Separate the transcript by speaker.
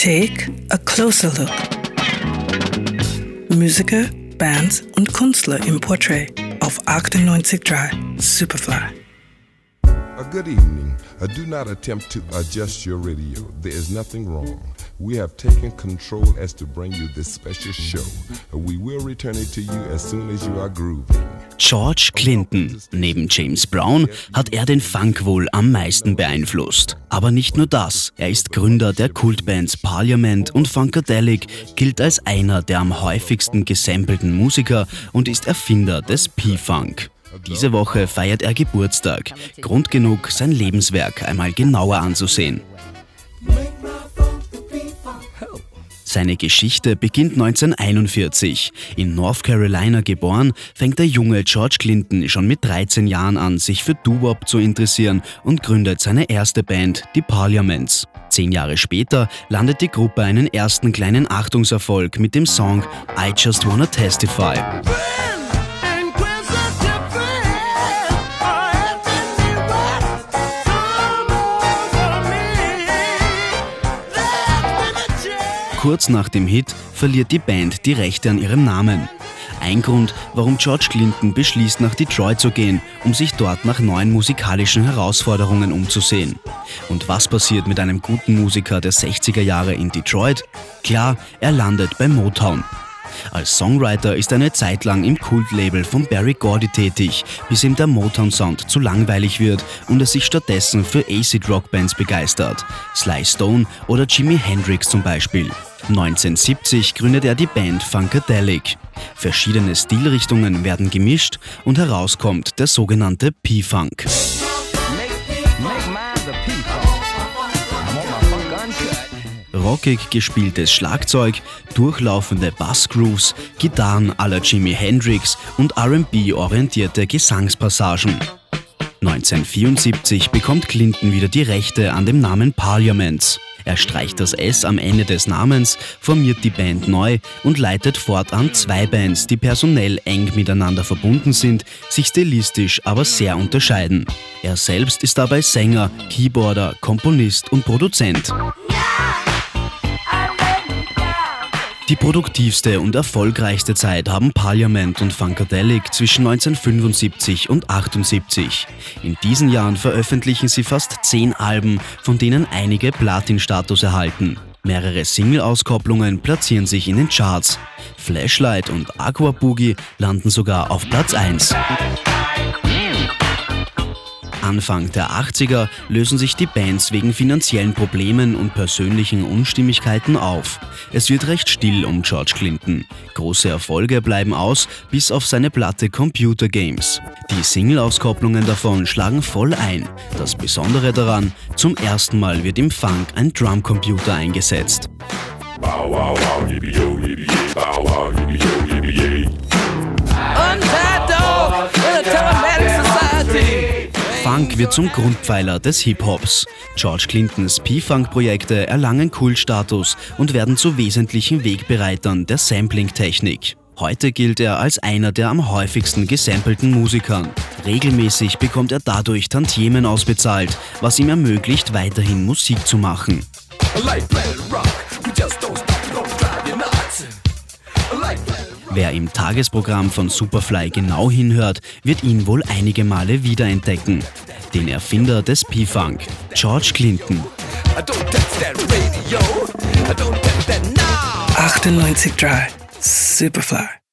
Speaker 1: Take a closer look. Musiker, Bands und Künstler im Portrait auf 98.3 Superfly.
Speaker 2: A good evening. Uh, do not attempt to adjust your radio. There is nothing wrong. We have taken control as to bring you this special show. Uh, we will return it to you as soon as you are grooving.
Speaker 3: George Clinton. Neben James Brown hat er den Funk wohl am meisten beeinflusst. Aber nicht nur das. Er ist Gründer der Kultbands Parliament und Funkadelic, gilt als einer der am häufigsten gesampelten Musiker und ist Erfinder des P-Funk. Diese Woche feiert er Geburtstag. Grund genug, sein Lebenswerk einmal genauer anzusehen. Seine Geschichte beginnt 1941. In North Carolina geboren, fängt der junge George Clinton schon mit 13 Jahren an, sich für Doo-Wop zu interessieren und gründet seine erste Band, die Parliaments. Zehn Jahre später landet die Gruppe einen ersten kleinen Achtungserfolg mit dem Song I Just Wanna Testify. Kurz nach dem Hit verliert die Band die Rechte an ihrem Namen. Ein Grund, warum George Clinton beschließt, nach Detroit zu gehen, um sich dort nach neuen musikalischen Herausforderungen umzusehen. Und was passiert mit einem guten Musiker der 60er Jahre in Detroit? Klar, er landet bei Motown. Als Songwriter ist er eine Zeit lang im Kultlabel von Barry Gordy tätig, bis ihm der Motown-Sound zu langweilig wird und er sich stattdessen für Acid-Rock-Bands begeistert. Sly Stone oder Jimi Hendrix zum Beispiel. 1970 gründet er die Band Funkadelic. Verschiedene Stilrichtungen werden gemischt und herauskommt der sogenannte P-Funk. Rockig gespieltes Schlagzeug, durchlaufende Bassgrooves, Gitarren la Jimi Hendrix und RB-orientierte Gesangspassagen. 1974 bekommt Clinton wieder die Rechte an dem Namen Parliaments. Er streicht das S am Ende des Namens, formiert die Band neu und leitet fortan zwei Bands, die personell eng miteinander verbunden sind, sich stilistisch aber sehr unterscheiden. Er selbst ist dabei Sänger, Keyboarder, Komponist und Produzent. Die produktivste und erfolgreichste Zeit haben Parliament und Funkadelic zwischen 1975 und 78. In diesen Jahren veröffentlichen sie fast zehn Alben, von denen einige Platin-Status erhalten. Mehrere Single-Auskopplungen platzieren sich in den Charts. Flashlight und Aqua Boogie landen sogar auf Platz 1. Anfang der 80er lösen sich die Bands wegen finanziellen Problemen und persönlichen Unstimmigkeiten auf. Es wird recht still um George Clinton. Große Erfolge bleiben aus, bis auf seine Platte Computer Games. Die Single-Auskopplungen davon schlagen voll ein. Das Besondere daran, zum ersten Mal wird im Funk ein Drumcomputer eingesetzt. Bow, wow, wow, yippie, yo, yippie, wow, yippie, yo, wird zum Grundpfeiler des Hip-Hops. George Clintons P-Funk-Projekte erlangen Kultstatus und werden zu wesentlichen Wegbereitern der Sampling-Technik. Heute gilt er als einer der am häufigsten gesampelten Musikern. Regelmäßig bekommt er dadurch Tantiemen ausbezahlt, was ihm ermöglicht, weiterhin Musik zu machen. Wer im Tagesprogramm von Superfly genau hinhört, wird ihn wohl einige Male wiederentdecken. Den Erfinder des P-Funk, George Clinton.
Speaker 1: 98.3 Superfly.